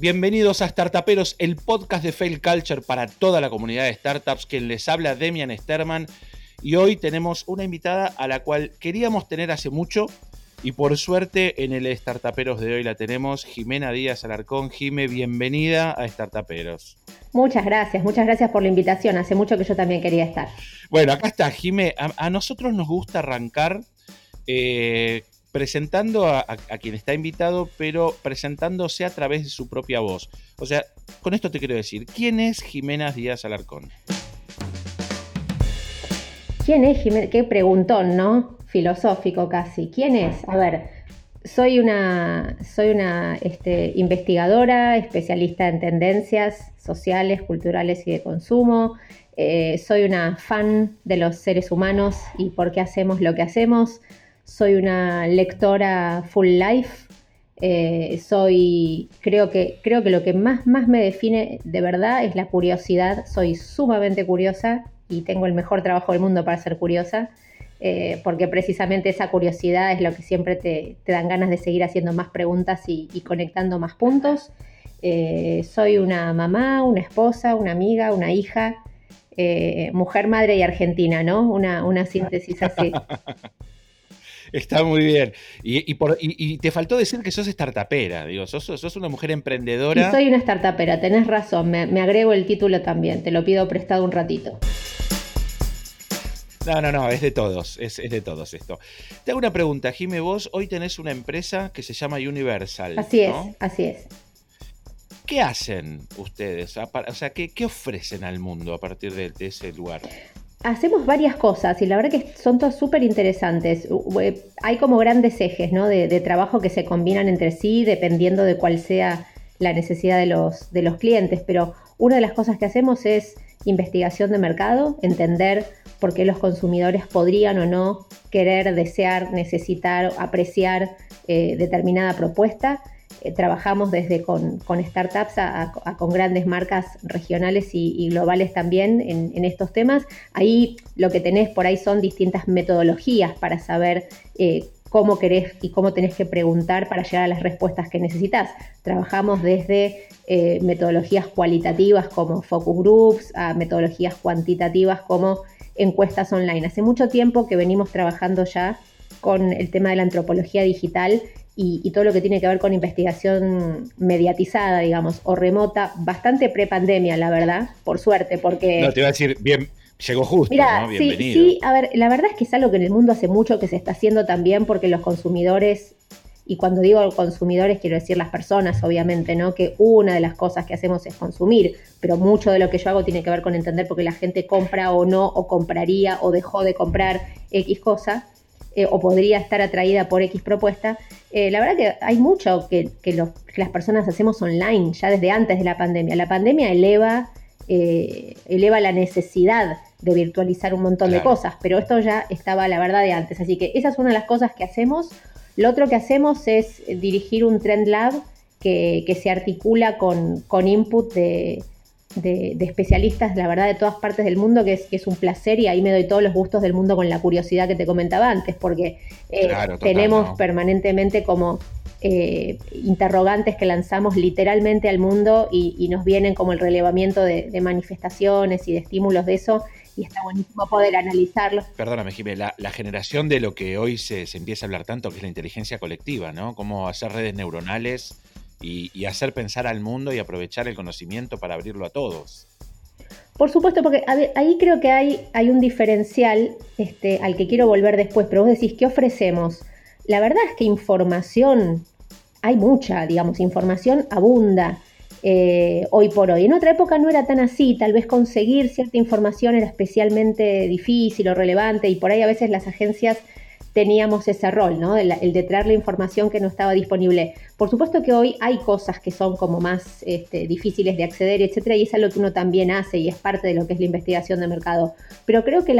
Bienvenidos a Startuperos, el podcast de Fail Culture para toda la comunidad de startups. Quien les habla, Demian Sterman. Y hoy tenemos una invitada a la cual queríamos tener hace mucho. Y por suerte en el Startuperos de hoy la tenemos, Jimena Díaz Alarcón. Jime, bienvenida a Startuperos. Muchas gracias, muchas gracias por la invitación. Hace mucho que yo también quería estar. Bueno, acá está, Jime. A, nosotros nos gusta arrancar eh, presentando a, quien está invitado, pero presentándose a través de su propia voz. O sea, con esto te quiero decir, ¿quién es Jimena Díaz Alarcón? ¿Quién es Jimena? Qué preguntón, ¿no? Filosófico casi. ¿Quién es? A ver, soy una, soy una este, investigadora, especialista en tendencias sociales, culturales y de consumo. Eh, soy una fan de los seres humanos y por qué hacemos lo que hacemos soy una lectora full life. Eh, soy, creo que, creo que lo que más, más me define de verdad es la curiosidad. Soy sumamente curiosa y tengo el mejor trabajo del mundo para ser curiosa, eh, porque precisamente esa curiosidad es lo que siempre te, dan ganas de seguir haciendo más preguntas y, conectando más puntos. Eh, soy una mamá, una esposa, una amiga, una hija, mujer, madre y argentina, ¿no? Una, una síntesis así. Está muy bien. Y, te faltó decir que sos startupera, digo, sos, sos una mujer emprendedora. Y soy una startupera, tenés razón, me, agrego el título también, te lo pido prestado un ratito. No, no, no, es de todos, es, de todos esto. Te hago una pregunta, Jime, vos hoy tenés una empresa que se llama Universal. Así es, así es. ¿Qué hacen ustedes? O sea, ¿qué, ofrecen al mundo a partir de ese lugar? Hacemos varias cosas y la verdad que son todas súper interesantes. Eh, hay como grandes ejes ¿no? de, trabajo que se combinan entre sí dependiendo de cuál sea la necesidad de los, de los clientes, pero una de las cosas que hacemos es investigación de mercado, entender por qué los consumidores podrían o no querer, desear, necesitar, apreciar eh, determinada propuesta eh, trabajamos desde con, startups a, con grandes marcas regionales y, globales también en, estos temas. Ahí lo que tenés por ahí son distintas metodologías para saber eh, cómo querés y cómo tenés que preguntar para llegar a las respuestas que necesitas. Trabajamos desde eh, metodologías cualitativas como focus groups a metodologías cuantitativas como encuestas online. Hace mucho tiempo que venimos trabajando ya con el tema de la antropología digital y, todo lo que tiene que ver con investigación mediatizada, digamos, o remota, bastante pre-pandemia, la verdad, por suerte, porque... No, te iba a decir, bien, llegó justo, Mira, Sí, sí, a ver, la verdad es que es algo que en el mundo hace mucho que se está haciendo también porque los consumidores, y cuando digo consumidores quiero decir las personas, obviamente, ¿no? Que una de las cosas que hacemos es consumir, pero mucho de lo que yo hago tiene que ver con entender por qué la gente compra o no, o compraría o dejó de comprar X cosa eh, o podría estar atraída por X propuesta, eh, la verdad que hay mucho que, las personas hacemos online ya desde antes de la pandemia. La pandemia eleva, eh, eleva la necesidad de virtualizar un montón de cosas, pero esto ya estaba la verdad de antes. Así que esa es una de las cosas que hacemos. Lo otro que hacemos es dirigir un Trend Lab que, se articula con, con input de, de, especialistas, la verdad, de todas partes del mundo, que es, que es un placer y ahí me doy todos los gustos del mundo con la curiosidad que te comentaba antes, porque eh, tenemos permanentemente como eh, interrogantes que lanzamos literalmente al mundo y, nos vienen como el relevamiento de, manifestaciones y de estímulos de eso y está buenísimo poder analizarlo. Perdóname, Jiménez, la, la, generación de lo que hoy se, se, empieza a hablar tanto, que es la inteligencia colectiva, ¿no? Cómo hacer redes neuronales y, hacer pensar al mundo y aprovechar el conocimiento para abrirlo a todos. Por supuesto, porque ahí creo que hay, hay un diferencial este, al que quiero volver después, pero vos decís, ¿qué ofrecemos? La verdad es que información, hay mucha, digamos, información abunda eh, hoy por hoy. En otra época no era tan así, tal vez conseguir cierta información era especialmente difícil o relevante y por ahí a veces las agencias teníamos ese rol, ¿no? El, de traer la información que no estaba disponible. Por supuesto que hoy hay cosas que son como más este, difíciles de acceder, etcétera, y es algo que uno también hace y es parte de lo que es la investigación de mercado. Pero creo que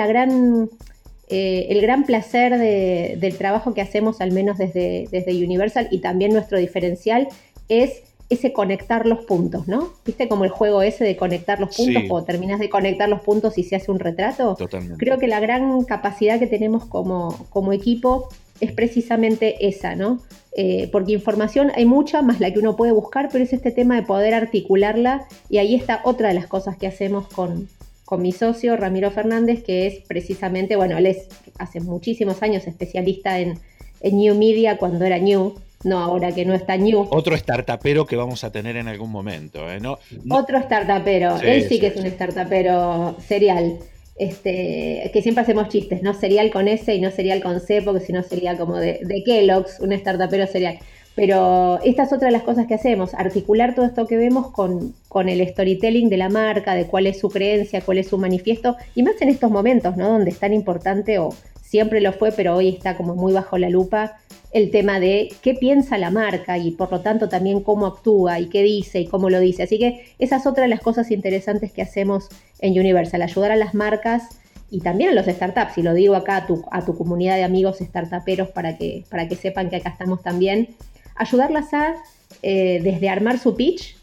eh, el gran placer del trabajo que hacemos, al menos desde Universal, y también nuestro diferencial, es ese conectar los puntos, ¿no? ¿Viste como el juego ese de conectar los puntos o terminas de conectar los puntos y se hace un retrato? Totalmente. Creo que la gran capacidad que tenemos como, como equipo es precisamente esa, ¿no? Eh, porque información hay mucha, más la que uno puede buscar, pero es este tema de poder articularla y ahí está otra de las cosas que hacemos con, con mi socio Ramiro Fernández, que es precisamente, bueno, él es hace muchísimos años especialista en, New Media cuando era New, no ahora que no está New. Otro startupero que vamos a tener en algún momento. ¿eh? No, Otro startupero, él sí, que es un startupero serial este, que siempre hacemos chistes, no serial con S y no serial con C, porque si no sería como de, de Kellogg's, un startupero serial. Pero esta es otra de las cosas que hacemos, articular todo esto que vemos con, con, el storytelling de la marca, de cuál es su creencia, cuál es su manifiesto, y más en estos momentos, ¿no? Donde es tan importante, o siempre lo fue, pero hoy está como muy bajo la lupa, el tema de qué piensa la marca y por lo tanto también cómo actúa y qué dice y cómo lo dice. Así que esa es otra de las cosas interesantes que hacemos en Universal, ayudar a las marcas y también a los startups, y lo digo acá a tu, a tu comunidad de amigos startuperos para que, para que sepan que acá estamos también, ayudarlas a eh, desde armar su pitch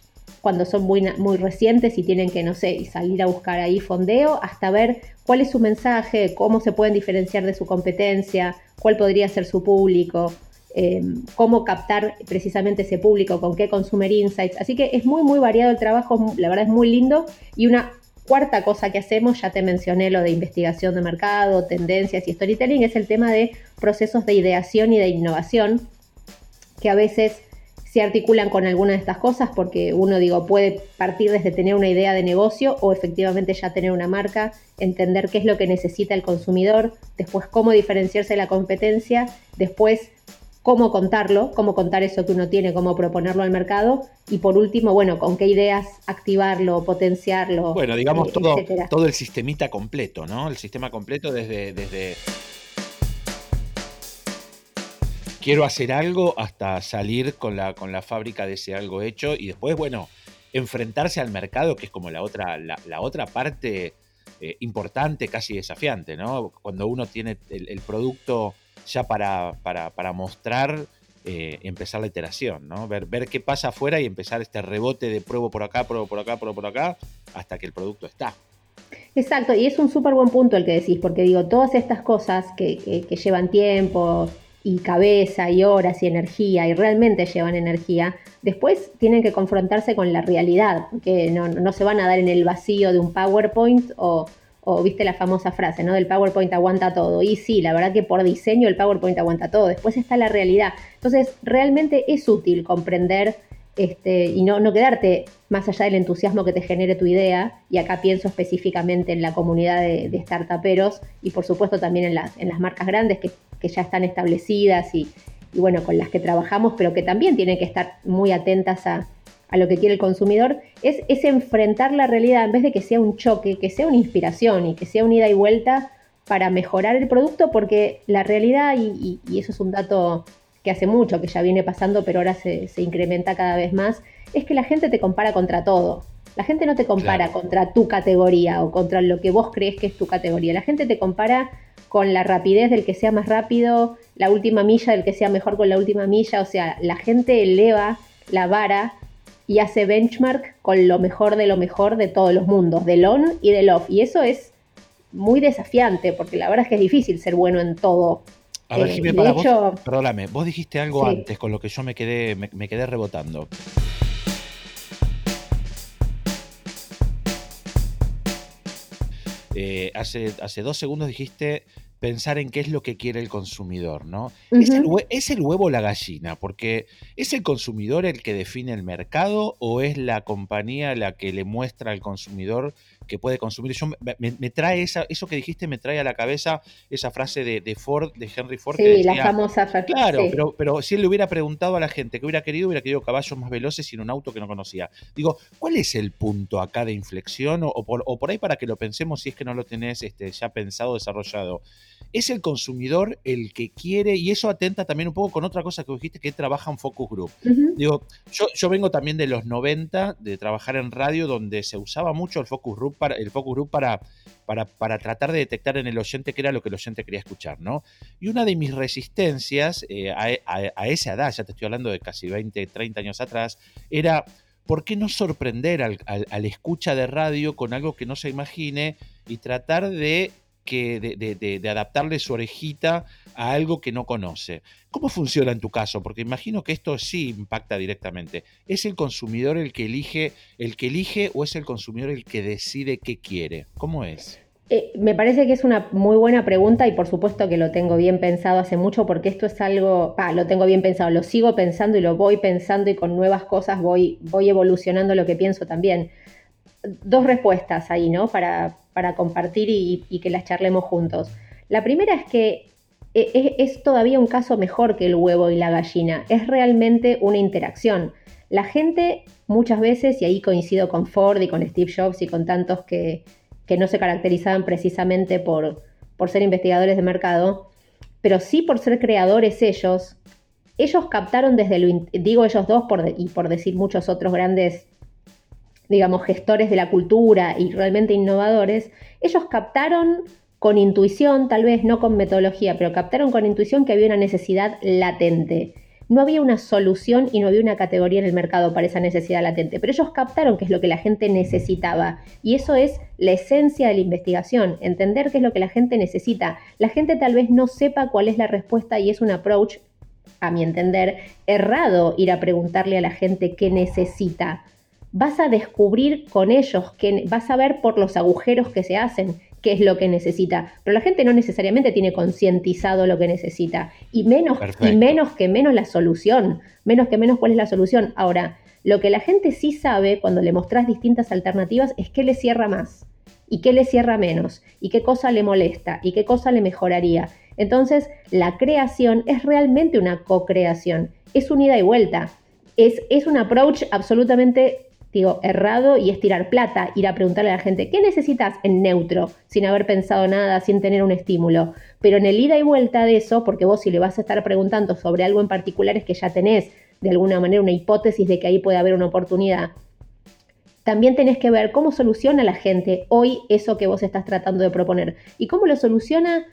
cuando son muy, muy recientes y tienen que, no sé, salir a buscar ahí fondeo, hasta ver cuál es su mensaje, cómo se pueden diferenciar de su competencia, cuál podría ser su público, eh, cómo captar precisamente ese público, con qué consumer insights. Así que es muy, muy variado el trabajo, la verdad es muy lindo. Y una cuarta cosa que hacemos, ya te mencioné lo de investigación de mercado, tendencias y storytelling, es el tema de procesos de ideación y de innovación, que a veces se articulan con alguna de estas cosas porque uno, digo, puede partir desde tener una idea de negocio o efectivamente ya tener una marca, entender qué es lo que necesita el consumidor, después cómo diferenciarse de la competencia, después cómo contarlo, cómo contar eso que uno tiene, cómo proponerlo al mercado y por último, bueno, con qué ideas activarlo, potenciarlo. Bueno, digamos eh, todo, todo el sistemita completo, ¿no? El sistema completo desde, desde quiero hacer algo hasta salir con la, con la fábrica de ese algo hecho y después, bueno, enfrentarse al mercado, que es como la otra, la, otra parte eh, importante, casi desafiante, ¿no? Cuando uno tiene el, producto ya para, para, mostrar, eh, empezar la iteración, ¿no? Ver, ver qué pasa afuera y empezar este rebote de pruebo por acá, pruebo por acá, pruebo por acá, hasta que el producto está. Exacto, y es un súper buen punto el que decís, porque digo, todas estas cosas que, que llevan tiempo, y cabeza y horas y energía y realmente llevan energía, después tienen que confrontarse con la realidad, que no, se van a dar en el vacío de un PowerPoint o, o, viste la famosa frase, ¿no? Del PowerPoint aguanta todo. Y sí, la verdad que por diseño el PowerPoint aguanta todo, después está la realidad. Entonces, realmente es útil comprender este, y no, no quedarte más allá del entusiasmo que te genere tu idea, y acá pienso específicamente en la comunidad de, de startuperos y por supuesto también en, en las marcas grandes que que ya están establecidas y, bueno, con las que trabajamos, pero que también tienen que estar muy atentas a, lo que quiere el consumidor, es, es, enfrentar la realidad en vez de que sea un choque, que sea una inspiración y que sea un ida y vuelta para mejorar el producto, porque la realidad, y, eso es un dato que hace mucho, que ya viene pasando, pero ahora se, incrementa cada vez más, es que la gente te compara contra todo. La gente no te compara contra tu categoría o contra lo que vos crees que es tu categoría. La gente te compara con la rapidez del que sea más rápido, la última milla del que sea mejor con la última milla. O sea, la gente eleva la vara y hace benchmark con lo mejor de lo mejor de todos los mundos, del on y del off. Y eso es muy desafiante, porque la verdad es que es difícil ser bueno en todo. A ver, eh, para vos, perdóname, vos dijiste algo antes con lo que yo me quedé, me quedé rebotando. Eh, hace, hace dos segundos dijiste pensar en qué es lo que quiere el consumidor, ¿no? ¿Es, el, ¿Es, el, huevo o la gallina? Porque ¿es el consumidor el que define el mercado o es la compañía la que le muestra al consumidor que puede consumir. Yo, me, trae esa, eso que dijiste, me trae a la cabeza esa frase de, Ford, de Henry Ford. Sí, la famosa frase. Claro, pero, pero si él le hubiera preguntado a la gente que hubiera querido, hubiera querido caballos más veloces y en un auto que no conocía. Digo, ¿cuál es el punto acá de inflexión? O, por, o por, ahí para que lo pensemos si es que no lo tenés este, ya pensado, desarrollado. Es el consumidor el que quiere, y eso atenta también un poco con otra cosa que dijiste, que trabaja en Focus Group. Digo, yo, yo vengo también de los 90, de trabajar en radio, donde se usaba mucho el Focus Group para, el focus group para, para, tratar de detectar en el oyente qué era lo que el oyente quería escuchar, ¿no? Y una de mis resistencias eh, a, esa edad, ya te estoy hablando de casi 20, 30 años atrás, era ¿por qué no sorprender al, al, escucha de radio con algo que no se imagine y tratar de que de, adaptarle su orejita a algo que no conoce. ¿Cómo funciona en tu caso? Porque imagino que esto sí impacta directamente. ¿Es el consumidor el que elige, el que elige o es el consumidor el que decide qué quiere? ¿Cómo es? Eh, me parece que es una muy buena pregunta y por supuesto que lo tengo bien pensado hace mucho porque esto es algo, ah, lo tengo bien pensado, lo sigo pensando y lo voy pensando y con nuevas cosas voy, voy evolucionando lo que pienso también. Dos respuestas ahí, ¿no? Para, para compartir y, que las charlemos juntos. La primera es que e, es, es todavía un caso mejor que el huevo y la gallina, es realmente una interacción. La gente muchas veces, y ahí coincido con Ford y con Steve Jobs y con tantos que, que no se caracterizaban precisamente por, por ser investigadores de mercado, pero sí por ser creadores ellos, ellos captaron desde lo, digo ellos dos y por decir muchos otros grandes, digamos, gestores de la cultura y realmente innovadores, ellos captaron con intuición, tal vez no con metodología, pero captaron con intuición que había una necesidad latente no había una solución y no había una categoría en el mercado para esa necesidad latente, pero ellos captaron qué es lo que la gente necesitaba y eso es la esencia de la investigación, entender qué es lo que la gente necesita. La gente tal vez no sepa cuál es la respuesta y es un approach, a mi entender, errado ir a preguntarle a la gente qué necesita. Vas a descubrir con ellos, que vas a ver por los agujeros que se hacen qué es lo que necesita. Pero la gente no necesariamente tiene concientizado lo que necesita. Y menos, y menos que menos la solución. Menos que menos cuál es la solución. Ahora, lo que la gente sí sabe cuando le mostrás distintas alternativas es qué le cierra más y qué le cierra menos y qué cosa le molesta y qué cosa le mejoraría. Entonces, la creación es realmente una co-creación. Es un ida y vuelta. Es, es un approach absolutamente digo, errado y es tirar plata, ir a preguntarle a la gente, ¿qué necesitas en neutro, sin haber pensado nada, sin tener un estímulo? Pero en el ida y vuelta de eso, porque vos si le vas a estar preguntando sobre algo en particular es que ya tenés de alguna manera una hipótesis de que ahí puede haber una oportunidad. También tenés que ver cómo soluciona la gente hoy eso que vos estás tratando de proponer y cómo lo soluciona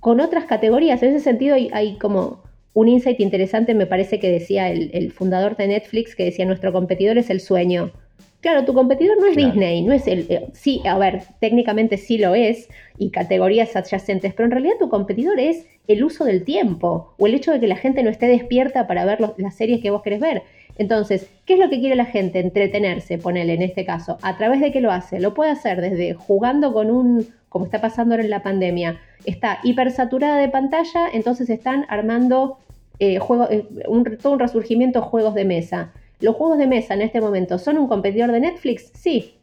con otras categorías. En ese sentido hay, como un insight interesante, me parece que decía el, fundador de Netflix, que decía, nuestro competidor es el sueño. Claro, tu competidor no es Disney, no es el... Eh, sí, a ver, técnicamente sí lo es, y categorías adyacentes, pero en realidad tu competidor es el uso del tiempo, o el hecho de que la gente no esté despierta para ver las series que vos querés ver. Entonces, ¿qué es lo que quiere la gente? Entretenerse, ponele en este caso. ¿A través de qué lo hace? Lo puede hacer desde jugando con un, como está pasando ahora en la pandemia, está hipersaturada de pantalla, entonces están armando eh, eh, un, todo un resurgimiento de juegos de mesa. ¿Los juegos de mesa en este momento son un competidor de Netflix? Sí.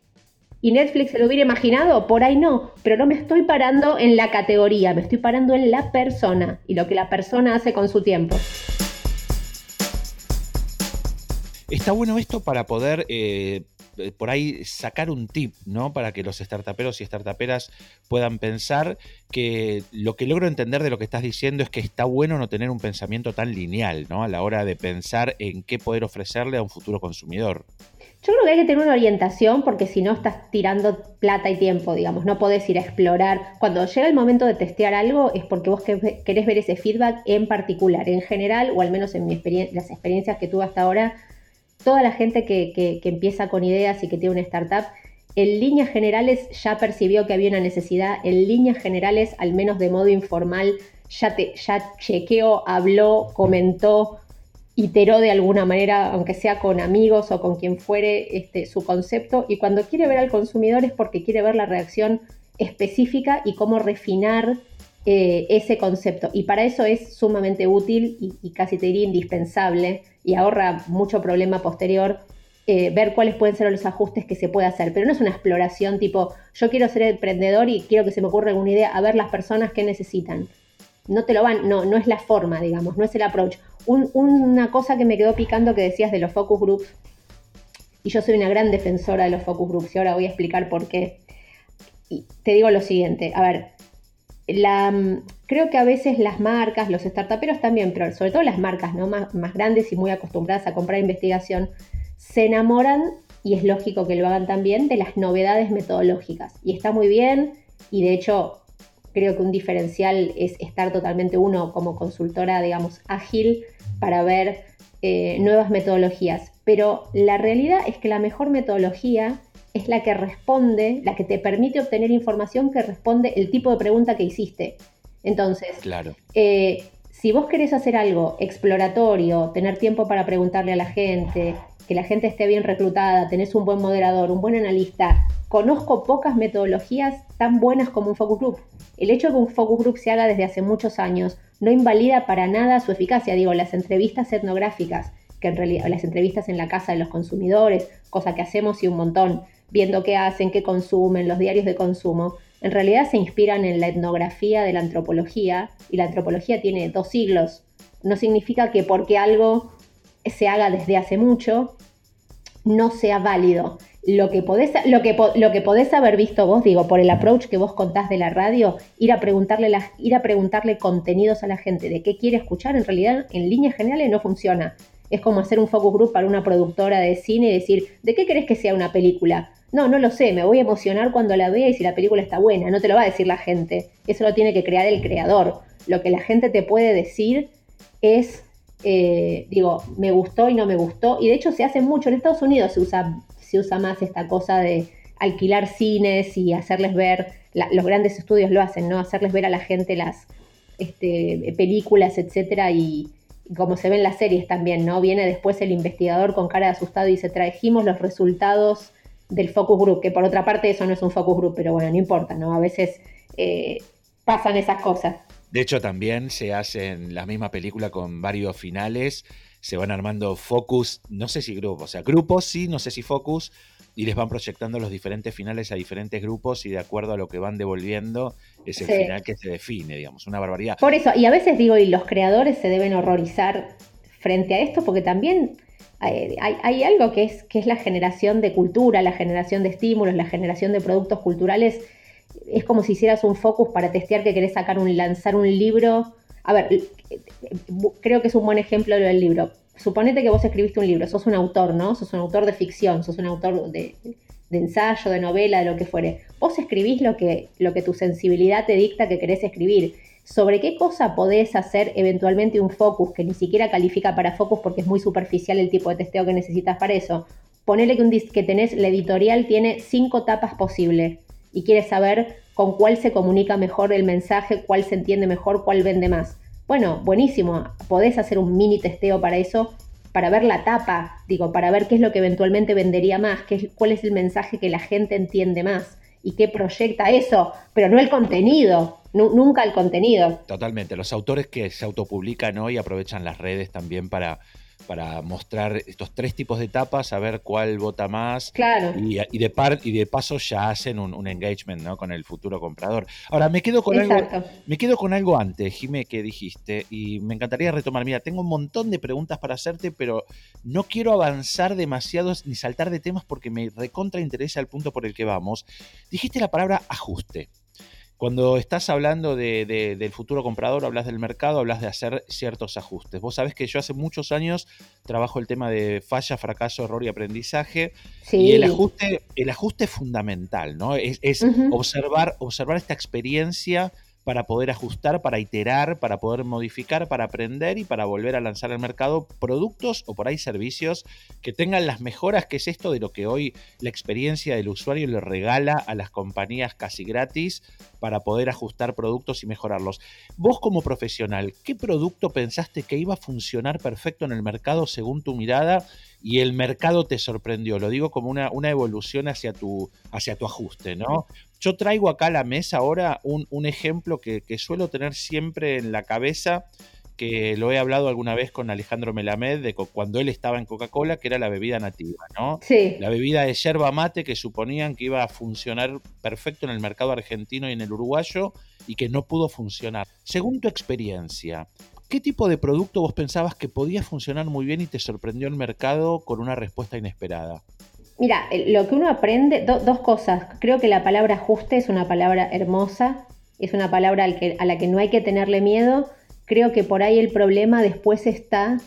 ¿Y Netflix se lo hubiera imaginado? Por ahí no, pero no me estoy parando en la categoría, me estoy parando en la persona y lo que la persona hace con su tiempo. Está bueno esto para poder eh, eh, por ahí sacar un tip, ¿no? Para que los startuperos y startuperas puedan pensar que lo que logro entender de lo que estás diciendo es que está bueno no tener un pensamiento tan lineal, ¿no? A la hora de pensar en qué poder ofrecerle a un futuro consumidor. Yo creo que hay que tener una orientación porque si no estás tirando plata y tiempo, digamos, no podés ir a explorar. Cuando llega el momento de testear algo es porque vos querés ver ese feedback en particular. En general, o al menos en mi las experiencias que tuve hasta ahora, toda la gente que, empieza con ideas y que tiene una startup, en líneas generales ya percibió que había una necesidad, en líneas generales, al menos de modo informal, ya, te, ya chequeó, habló, comentó, iteró de alguna manera, aunque sea con amigos o con quien fuere, este, su concepto. Y cuando quiere ver al consumidor es porque quiere ver la reacción específica y cómo refinar eh, ese concepto. Y para eso es sumamente útil y, casi te diría indispensable y ahorra mucho problema posterior eh, ver cuáles pueden ser los ajustes que se puede hacer. Pero no es una exploración tipo, yo quiero ser emprendedor y quiero que se me ocurra alguna idea, a ver las personas que necesitan. No te lo van, no, no es la forma, digamos, no es el approach. una cosa que me quedó picando que decías de los focus groups, y yo soy una gran defensora de los focus groups, y ahora voy a explicar por qué. Te digo lo siguiente, a ver, mm, creo que a veces las marcas, los startuperos también, pero sobre todo las marcas ¿no? más, más grandes y muy acostumbradas a comprar investigación, se enamoran, y es lógico que lo hagan también, de las novedades metodológicas. Y está muy bien, y de hecho creo que un diferencial es estar totalmente uno como consultora, digamos, ágil para ver eh, nuevas metodologías. Pero la realidad es que la mejor metodología es la que responde, la que te permite obtener información que responde el tipo de pregunta que hiciste. Entonces, claro. Eh, si vos querés hacer algo exploratorio, tener tiempo para preguntarle a la gente, que la gente esté bien reclutada, tenés un buen moderador, un buen analista, conozco pocas metodologías tan buenas como un focus group. El hecho de que un focus group se haga desde hace muchos años no invalida para nada su eficacia. Digo, las entrevistas etnográficas, que en realidad las entrevistas en la casa de los consumidores, cosa que hacemos y un montón, viendo qué hacen, qué consumen, los diarios de consumo, en realidad se inspiran en la etnografía de la antropología y la antropología tiene dos siglos. No significa que porque algo se haga desde hace mucho no sea válido. Lo que, podés, lo, que, lo que podés haber visto vos, digo, por el approach que vos contás de la radio, ir a, preguntarle ir a preguntarle contenidos a la gente de qué quiere escuchar, en realidad en líneas generales no funciona. Es como hacer un focus group para una productora de cine y decir, ¿de qué querés que sea una película? No, no lo sé, me voy a emocionar cuando la vea y si la película está buena, no te lo va a decir la gente, eso lo tiene que crear el creador. Lo que la gente te puede decir es, eh, digo, me gustó y no me gustó, y de hecho se hace mucho, en Estados Unidos se usa, se usa más esta cosa de alquilar cines y hacerles ver, los grandes estudios lo hacen, ¿no? Hacerles ver a la gente las este, películas, etcétera, y, como se ven las series también, ¿no? Viene después el investigador con cara de asustado y dice, trajimos los resultados del focus group, que por otra parte eso no es un focus group, pero bueno, no importa, ¿no? A veces eh, pasan esas cosas. De hecho, también se hacen la misma película con varios finales, se van armando focus, no sé si grupos, o sea, grupos sí, no sé si focus, y les van proyectando los diferentes finales a diferentes grupos y de acuerdo a lo que van devolviendo es el final que se define, digamos, una barbaridad. Por eso, y a veces digo, y los creadores se deben horrorizar frente a esto, porque también hay, algo que es, que es la generación de cultura, la generación de estímulos, la generación de productos culturales. Es como si hicieras un focus para testear que querés sacar un, lanzar un libro. A ver, creo que es un buen ejemplo lo del libro. Suponete que vos escribiste un libro, sos un autor, ¿no? Sos un autor de ficción, sos un autor de, ensayo, de novela, de lo que fuere. Vos escribís lo que, lo que tu sensibilidad te dicta que querés escribir sobre qué cosa podés hacer eventualmente un focus, que ni siquiera califica para focus porque es muy superficial el tipo de testeo que necesitas para eso. Ponele que, un que tenés, la editorial tiene cinco tapas posibles y quieres saber con cuál se comunica mejor el mensaje, cuál se entiende mejor, cuál vende más. Bueno, buenísimo, podés hacer un mini testeo para eso, para ver la tapa, digo, para ver qué es lo que eventualmente vendería más, qué, cuál es el mensaje que la gente entiende más y qué proyecta eso, pero no el contenido nunca el contenido. Totalmente. Los autores que se autopublican hoy aprovechan las redes también para, para mostrar estos tres tipos de etapas, a ver cuál vota más. Claro. Y, de, par, y de paso ya hacen un, engagement ¿no? con el futuro comprador. Ahora, me quedo con algo. Me quedo con algo antes, Jimé, que dijiste, y me encantaría retomar. Mira, tengo un montón de preguntas para hacerte, pero no quiero avanzar demasiado ni saltar de temas porque me recontra interesa el punto por el que vamos. Dijiste la palabra ajuste. Cuando estás hablando de, del futuro comprador, hablas del mercado, hablas de hacer ciertos ajustes. Vos sabés que yo hace muchos años trabajo el tema de falla, fracaso, error y aprendizaje. Y el ajuste, el ajuste es fundamental, ¿no? Es, observar, observar esta experiencia para poder ajustar, para iterar, para poder modificar, para aprender y para volver a lanzar al mercado productos o por ahí servicios que tengan las mejoras, que es esto de lo que hoy la experiencia del usuario le regala a las compañías casi gratis para poder ajustar productos y mejorarlos. Vos como profesional, ¿qué producto pensaste que iba a funcionar perfecto en el mercado según tu mirada y el mercado te sorprendió? Lo digo como una, evolución hacia tu ajuste, ¿no? Yo traigo acá a la mesa ahora un, ejemplo que, suelo tener siempre en la cabeza, que lo he hablado alguna vez con Alejandro Melamed, de cuando él estaba en Coca-Cola, que era la bebida nativa, ¿no? Sí. La bebida de yerba mate que suponían que iba a funcionar perfecto en el mercado argentino y en el uruguayo y que no pudo funcionar. Según tu experiencia, ¿qué tipo de producto vos pensabas que podía funcionar muy bien y te sorprendió el mercado con una respuesta inesperada? Mira, lo que uno aprende, dos cosas. Creo que la palabra ajuste es una palabra hermosa, es una palabra a la que no hay que tenerle miedo. Creo que por ahí el problema después está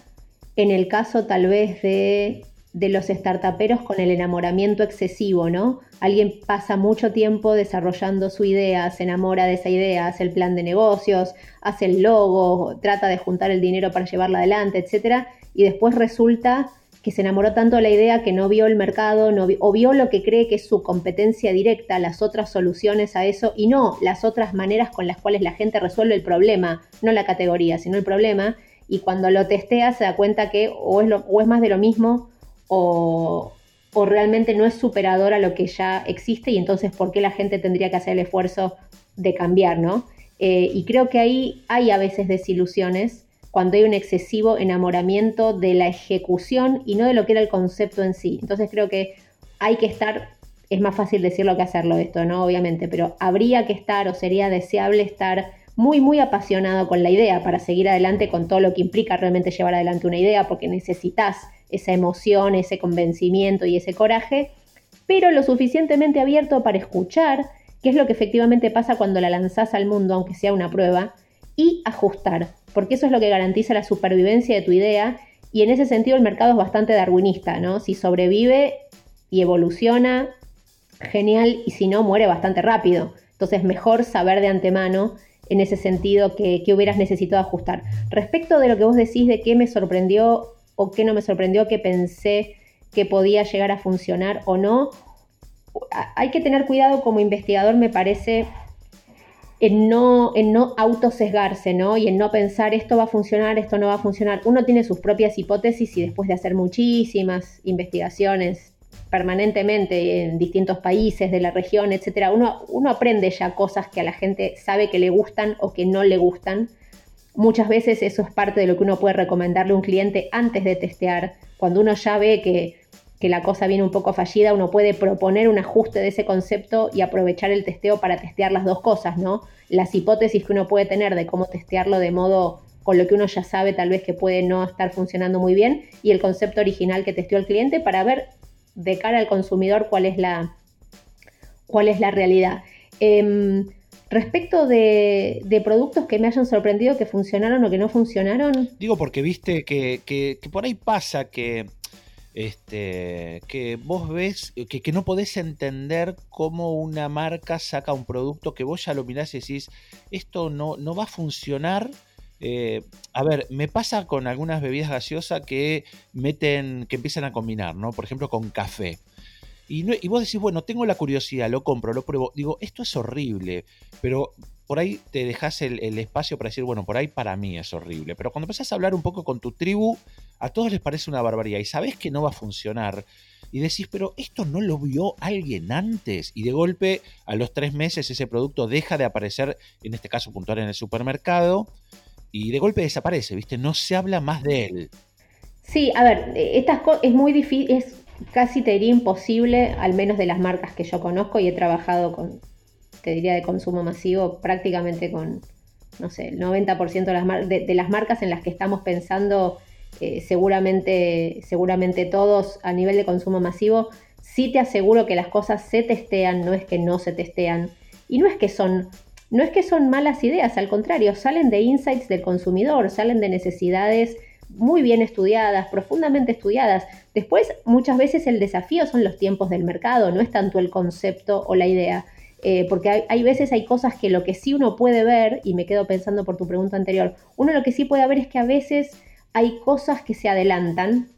en el caso tal vez de, de los startuperos con el enamoramiento excesivo, ¿no? Alguien pasa mucho tiempo desarrollando su idea, se enamora de esa idea, hace el plan de negocios, hace el logo, trata de juntar el dinero para llevarla adelante, etcétera, y después resulta que se enamoró tanto de la idea que no vio el mercado, no o vio lo que cree que es su competencia directa, las otras soluciones a eso y no las otras maneras con las cuales la gente resuelve el problema, no la categoría, sino el problema. Y cuando lo testea se da cuenta que o es, o es más de lo mismo o, o realmente no es superador a lo que ya existe y entonces por qué la gente tendría que hacer el esfuerzo de cambiar, ¿no? Eh, y creo que ahí hay a veces desilusiones cuando hay un excesivo enamoramiento de la ejecución y no de lo que era el concepto en sí. Entonces creo que hay que estar, es más fácil decirlo que hacerlo esto, ¿no? Obviamente, pero habría que estar o sería deseable estar muy, muy apasionado con la idea para seguir adelante con todo lo que implica realmente llevar adelante una idea, porque necesitas esa emoción, ese convencimiento y ese coraje, pero lo suficientemente abierto para escuchar qué es lo que efectivamente pasa cuando la lanzás al mundo, aunque sea una prueba, y ajustar, porque eso es lo que garantiza la supervivencia de tu idea y en ese sentido el mercado es bastante darwinista, ¿no? Si sobrevive y evoluciona, genial, y si no, muere bastante rápido. Entonces, mejor saber de antemano en ese sentido que, hubieras necesitado ajustar. Respecto de lo que vos decís de qué me sorprendió o qué no me sorprendió, que pensé que podía llegar a funcionar o no, hay que tener cuidado como investigador, me parece, en no, en no autosesgarse, ¿no? Y en no pensar esto va a funcionar, esto no va a funcionar. Uno tiene sus propias hipótesis y después de hacer muchísimas investigaciones permanentemente en distintos países de la región, etcétera, uno, uno aprende ya cosas que a la gente sabe que le gustan o que no le gustan. Muchas veces eso es parte de lo que uno puede recomendarle a un cliente antes de testear. Cuando uno ya ve que que la cosa viene un poco fallida, uno puede proponer un ajuste de ese concepto y aprovechar el testeo para testear las dos cosas, ¿no? Las hipótesis que uno puede tener de cómo testearlo de modo con lo que uno ya sabe tal vez que puede no estar funcionando muy bien y el concepto original que testeó el cliente para ver de cara al consumidor cuál es la, cuál es la realidad. Em, respecto de, productos que me hayan sorprendido que funcionaron o que no funcionaron. Digo porque viste que, que por ahí pasa que este, que vos ves, eh, que, no podés entender cómo una marca saca un producto que vos ya lo mirás y decís, esto no, no va a funcionar. Eh, a ver, me pasa con algunas bebidas gaseosas que meten, que empiezan a combinar, ¿no? Por ejemplo, con café. Y, y vos decís, bueno, tengo la curiosidad, lo compro, lo pruebo. Digo, esto es horrible, pero por ahí te dejas el, espacio para decir, bueno, por ahí para mí es horrible. Pero cuando empezás a hablar un poco con tu tribu, a todos les parece una barbaridad y sabes que no va a funcionar. Y decís, pero esto no lo vio alguien antes. Y de golpe, a los tres meses, ese producto deja de aparecer, en este caso puntual en el supermercado, y de golpe desaparece, ¿viste? No se habla más de él. Sí, a ver, eh, estas es muy difícil, es casi te diría imposible, al menos de las marcas que yo conozco y he trabajado con, te diría, de consumo masivo, prácticamente con, no sé, el 90% de las, de, las marcas en las que estamos pensando, eh, seguramente, seguramente todos a nivel de consumo masivo, sí te aseguro que las cosas se testean, no es que no se testean. Y no es que son, no es que son malas ideas, al contrario, salen de insights del consumidor, salen de necesidades muy bien estudiadas, profundamente estudiadas. Después, muchas veces el desafío son los tiempos del mercado, no es tanto el concepto o la idea. Eh, porque hay, veces hay cosas que lo que sí uno puede ver, y me quedo pensando por tu pregunta anterior, uno lo que sí puede ver es que a veces hay cosas que se adelantan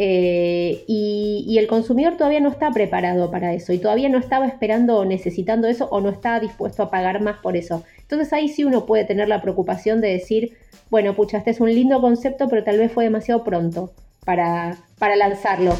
eh, y, el consumidor todavía no está preparado para eso y todavía no estaba esperando o necesitando eso o no está dispuesto a pagar más por eso. Entonces ahí sí uno puede tener la preocupación de decir, bueno, pucha, este es un lindo concepto, pero tal vez fue demasiado pronto para, para lanzarlo.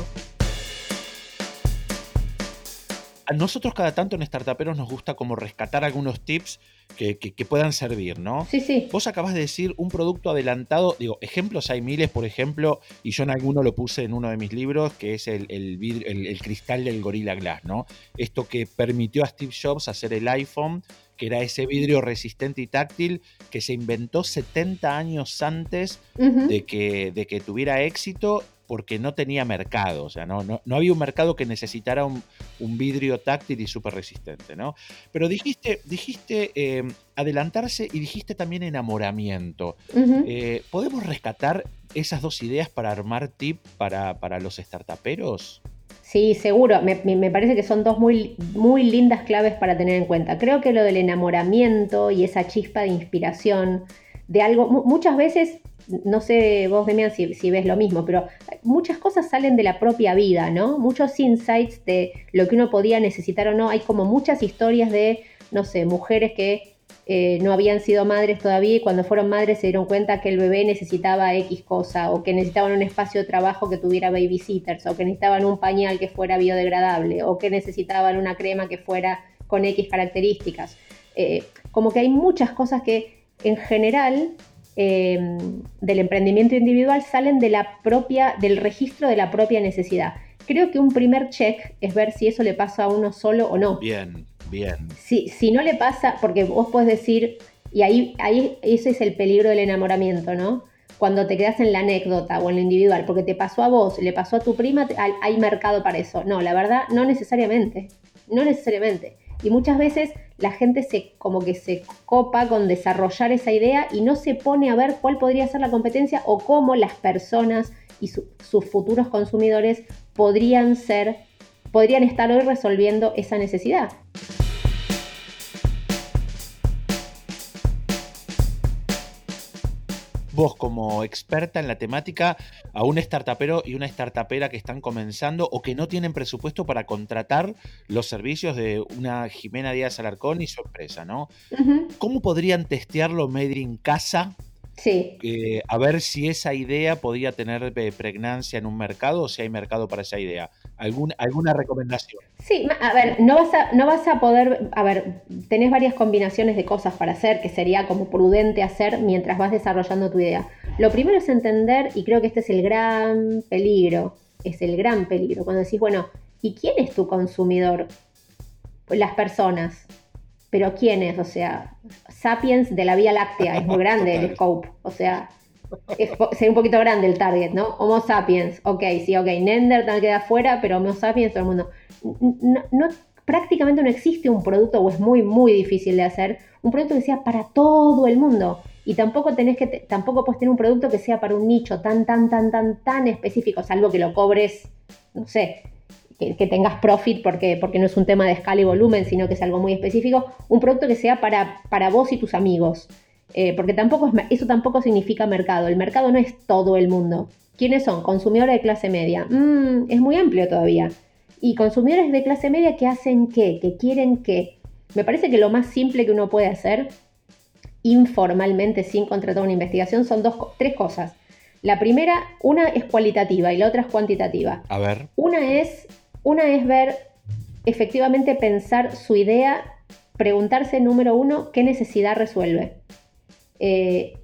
A nosotros cada tanto en Startuperos nos gusta como rescatar algunos tips que, puedan servir, ¿no? Sí, sí. Vos acabas de decir un producto adelantado, digo, ejemplos hay miles, por ejemplo, y yo en alguno lo puse en uno de mis libros, que es el, el, cristal del Gorilla Glass, ¿no? Esto que permitió a Steve Jobs hacer el iPhone, que era ese vidrio resistente y táctil que se inventó 70 años antes de, que, de que tuviera éxito porque no tenía mercado, o sea, no, no, había un mercado que necesitara un, vidrio táctil y súper resistente, ¿no? Pero dijiste, dijiste eh, adelantarse y dijiste también enamoramiento. Eh, ¿Podemos rescatar esas dos ideas para armar tip para, para los startuperos? Sí, seguro. Me, me, parece que son dos muy, muy lindas claves para tener en cuenta. Creo que lo del enamoramiento y esa chispa de inspiración de algo, muchas veces no sé vos, Demian, si, si ves lo mismo, pero muchas cosas salen de la propia vida, ¿no? Muchos insights de lo que uno podía necesitar o no. Hay como muchas historias de, no sé, mujeres que eh, no habían sido madres todavía y cuando fueron madres se dieron cuenta que el bebé necesitaba X cosa o que necesitaban un espacio de trabajo que tuviera babysitters o que necesitaban un pañal que fuera biodegradable o que necesitaban una crema que fuera con X características. Eh, como que hay muchas cosas que en general eh, del emprendimiento individual salen de la propia, del registro de la propia necesidad. Creo que un primer check es ver si eso le pasa a uno solo o no. Bien, Bien. Si, si no le pasa, porque vos podés decir, y ahí, ahí ese es el peligro del enamoramiento, ¿no? Cuando te quedas en la anécdota o en lo individual, porque te pasó a vos, le pasó a tu prima, hay mercado para eso. No, la verdad, no necesariamente. No necesariamente. Y muchas veces la gente se como que se copa con desarrollar esa idea y no se pone a ver cuál podría ser la competencia o cómo las personas y sus futuros consumidores podrían ser, podrían estar hoy resolviendo esa necesidad. Vos como experta en la temática a un startupero y una startupera que están comenzando o que no tienen presupuesto para contratar los servicios de una Jimena Díaz Alarcón y su empresa, ¿no? ¿Cómo podrían testearlo Made in casa Sí. Eh, a ver si esa idea podía tener eh, pregnancia en un mercado o si hay mercado para esa idea. ¿Algún, ¿Alguna recomendación? Sí, a ver, no vas a, no vas a poder, a ver, tenés varias combinaciones de cosas para hacer que sería como prudente hacer mientras vas desarrollando tu idea. Lo primero es entender, y creo que este es el gran peligro, es el gran peligro, cuando decís, bueno, ¿y quién es tu consumidor? Las personas. Pero ¿quién es? O sea, Sapiens de la Vía Láctea, es muy grande el scope. O sea, sería un poquito grande el target, ¿no? Homo sapiens, ok, sí, ok, Neanderthal queda afuera, pero Homo sapiens todo el mundo. No, prácticamente no existe un producto, o es muy, muy difícil de hacer, un producto que sea para todo el mundo. Y tampoco tenés que, tampoco puedes tener un producto que sea para un nicho tan, tan, tan, tan, tan específico, salvo que lo cobres, no sé, que, tengas profit porque, porque no es un tema de escala y volumen, sino que es algo muy específico, un producto que sea para, para vos y tus amigos. Eh, porque tampoco eso tampoco significa mercado. El mercado no es todo el mundo. ¿Quiénes son? Consumidores de clase media. Mm, es muy amplio todavía. Y consumidores de clase media que hacen qué, que quieren qué. Me parece que lo más simple que uno puede hacer informalmente sin contratar una investigación son dos, tres cosas. La primera, una es cualitativa y la otra es cuantitativa. A ver. Una es una es ver, efectivamente pensar su idea, preguntarse, número uno, qué necesidad resuelve. Eh,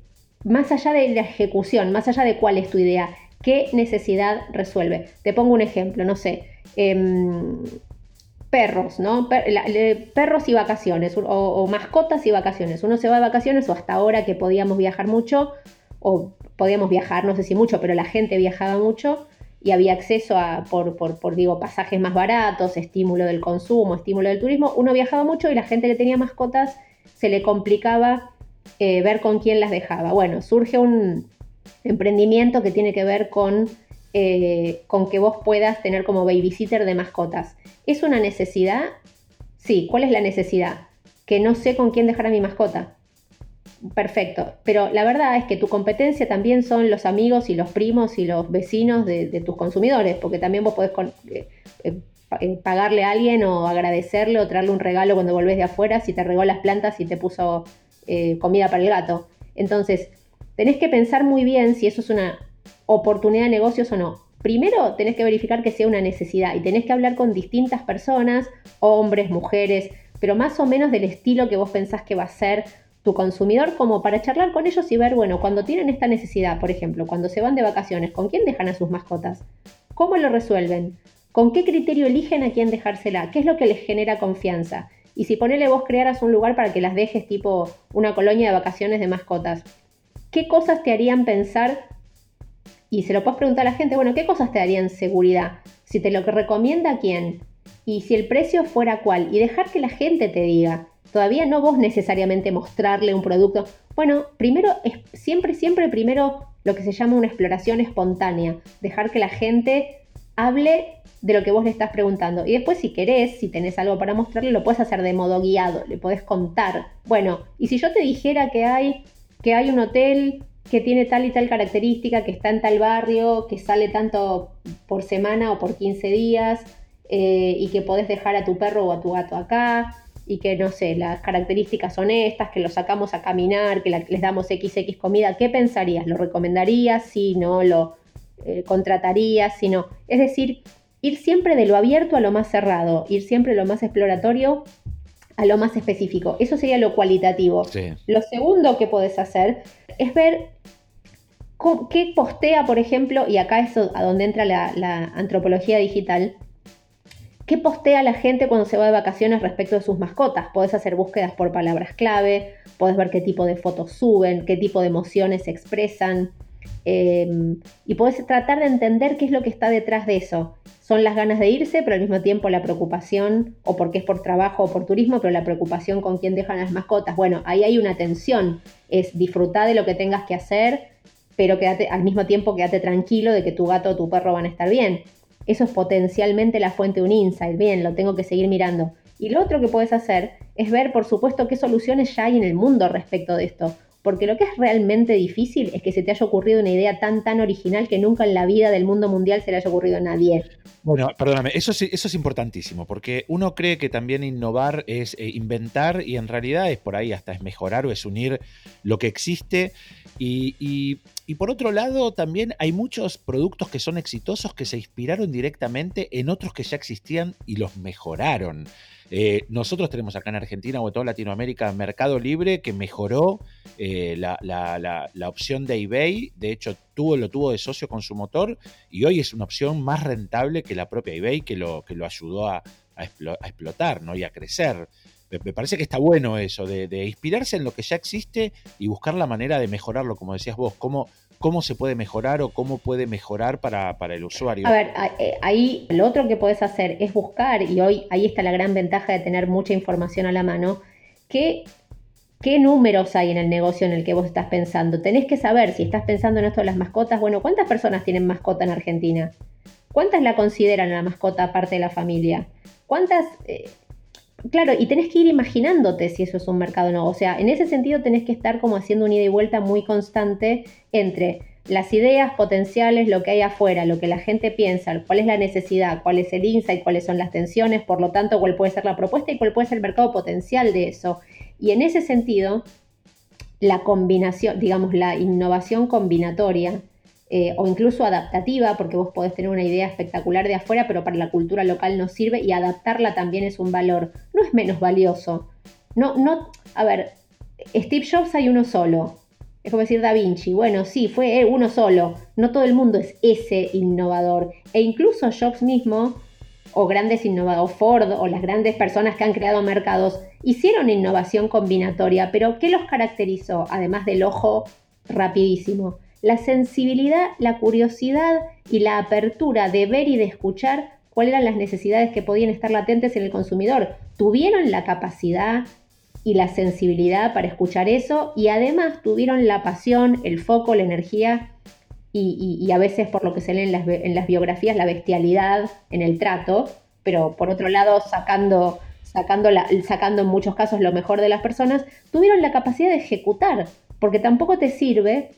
más allá de la ejecución, más allá de cuál es tu idea, qué necesidad resuelve. Te pongo un ejemplo, no sé. Em, perros, ¿no? perros y vacaciones, o, mascotas y vacaciones. Uno se va de vacaciones, o hasta ahora que podíamos viajar mucho, o podíamos viajar, no sé si mucho, pero la gente viajaba mucho, y había acceso a, por, por, digo, pasajes más baratos, estímulo del consumo, estímulo del turismo, uno viajaba mucho y la gente que tenía mascotas se le complicaba eh, ver con quién las dejaba. Bueno, surge un emprendimiento que tiene que ver con, eh, con que vos puedas tener como babysitter de mascotas. ¿Es una necesidad? Sí, ¿cuál es la necesidad? Que no sé con quién dejar a mi mascota perfecto. Pero la verdad es que tu competencia también son los amigos y los primos y los vecinos de, tus consumidores, porque también vos podés eh, eh, pagarle a alguien o agradecerle o traerle un regalo cuando volvés de afuera si te regó las plantas y te puso comida para el gato. Entonces, tenés que pensar muy bien si eso es una oportunidad de negocios o no. Primero tenés que verificar que sea una necesidad y tenés que hablar con distintas personas, hombres, mujeres, pero más o menos del estilo que vos pensás que va a ser tu consumidor como para charlar con ellos y ver, bueno, cuando tienen esta necesidad, por ejemplo, cuando se van de vacaciones, ¿con quién dejan a sus mascotas? ¿Cómo lo resuelven? ¿Con qué criterio eligen a quién dejársela? ¿Qué es lo que les genera confianza? Y si ponele vos crearas un lugar para que las dejes tipo una colonia de vacaciones de mascotas, ¿qué cosas te harían pensar? Y se lo puedes preguntar a la gente, bueno, ¿qué cosas te darían seguridad? Si te lo recomienda quién, y si el precio fuera cuál, y dejar que la gente te diga. Todavía no vos necesariamente mostrarle un producto. Bueno, primero, siempre, siempre primero lo que se llama una exploración espontánea. Dejar que la gente hable de lo que vos le estás preguntando. Y después, si querés, si tenés algo para mostrarle, lo puedes hacer de modo guiado, le podés contar. Bueno, y si yo te dijera que hay, que hay un hotel que tiene tal y tal característica, que está en tal barrio, que sale tanto por semana o por 15 días, eh, y que podés dejar a tu perro o a tu gato acá, y que no sé, las características son estas, que lo sacamos a caminar, que les damos XX comida, ¿qué pensarías? ¿Lo recomendarías? Si no, lo eh, contratarías, si no. Es decir, ir siempre de lo abierto a lo más cerrado, ir siempre de lo más exploratorio a lo más específico. Eso sería lo cualitativo. Lo segundo que podés hacer es ver qué postea, por ejemplo, y acá es a donde entra la, la antropología digital, qué postea la gente cuando se va de vacaciones respecto de sus mascotas. Podés hacer búsquedas por palabras clave, podés ver qué tipo de fotos suben, qué tipo de emociones expresan, Em, y podés tratar de entender qué es lo que está detrás de eso. Son las ganas de irse, pero al mismo tiempo la preocupación, o porque es por trabajo o por turismo, pero la preocupación con quién dejan las mascotas. Bueno, ahí hay una tensión. Es disfrutar de lo que tengas que hacer, pero quédate, al mismo tiempo quédate tranquilo de que tu gato o tu perro van a estar bien. Eso es potencialmente la fuente de un insight. Bien, lo tengo que seguir mirando. Y lo otro que puedes hacer es ver, por supuesto, qué soluciones ya hay en el mundo respecto de esto. Porque lo que es realmente difícil es que se te haya ocurrido una idea tan tan original que nunca en la vida del mundo mundial se le haya ocurrido a nadie. Bueno, perdóname, eso es, eso es importantísimo, porque uno cree que también innovar es eh, inventar y en realidad es por ahí hasta es mejorar o es unir lo que existe. Y, y por otro lado, también hay muchos productos que son exitosos que se inspiraron directamente en otros que ya existían y los mejoraron. Eh, nosotros tenemos acá en Argentina o en toda Latinoamérica Mercado Libre que mejoró eh, la, opción de eBay. De hecho, tuvo, lo tuvo de socio con su motor y hoy es una opción más rentable que la propia eBay que lo, que lo ayudó a, explotar ¿no? y a crecer. Me, parece que está bueno eso, de, inspirarse en lo que ya existe y buscar la manera de mejorarlo, como decías vos, cómo, cómo se puede mejorar o cómo puede mejorar para, el usuario. A ver, eh, ahí lo otro que puedes hacer es buscar, y hoy ahí está la gran ventaja de tener mucha información a la mano, ¿Qué números hay en el negocio en el que vos estás pensando? Tenés que saber si estás pensando en esto de las mascotas. Bueno, ¿cuántas personas tienen mascota en Argentina? ¿Cuántas la consideran la mascota parte de la familia? ¿Cuántas... Eh, claro, y tenés que ir imaginándote si eso es un mercado o no. O sea, en ese sentido tenés que estar como haciendo un ida y vuelta muy constante entre las ideas potenciales, lo que hay afuera, lo que la gente piensa, cuál es la necesidad, cuál es el insight, cuáles son las tensiones, por lo tanto, cuál puede ser la propuesta y cuál puede ser el mercado potencial de eso. Y en ese sentido, la combinación, digamos, la innovación combinatoria eh, o incluso adaptativa, porque vos podés tener una idea espectacular de afuera, pero para la cultura local no sirve y adaptarla también es un valor, no es menos valioso. No, no, a ver, Steve Jobs hay uno solo. Es como decir Da Vinci. Bueno, sí, fue uno solo. No todo el mundo es ese innovador. E incluso Jobs mismo, o grandes innovadores, Ford, o las grandes personas que han creado mercados, hicieron innovación combinatoria. Pero ¿qué los caracterizó? Además del ojo rapidísimo la sensibilidad, la curiosidad y la apertura de ver y de escuchar cuáles eran las necesidades que podían estar latentes en el consumidor. Tuvieron la capacidad y la sensibilidad para escuchar eso y además tuvieron la pasión, el foco, la energía y, a veces por lo que se lee en las, biografías, la bestialidad en el trato, pero por otro lado sacando, sacando, sacando en muchos casos lo mejor de las personas, tuvieron la capacidad de ejecutar, porque tampoco te sirve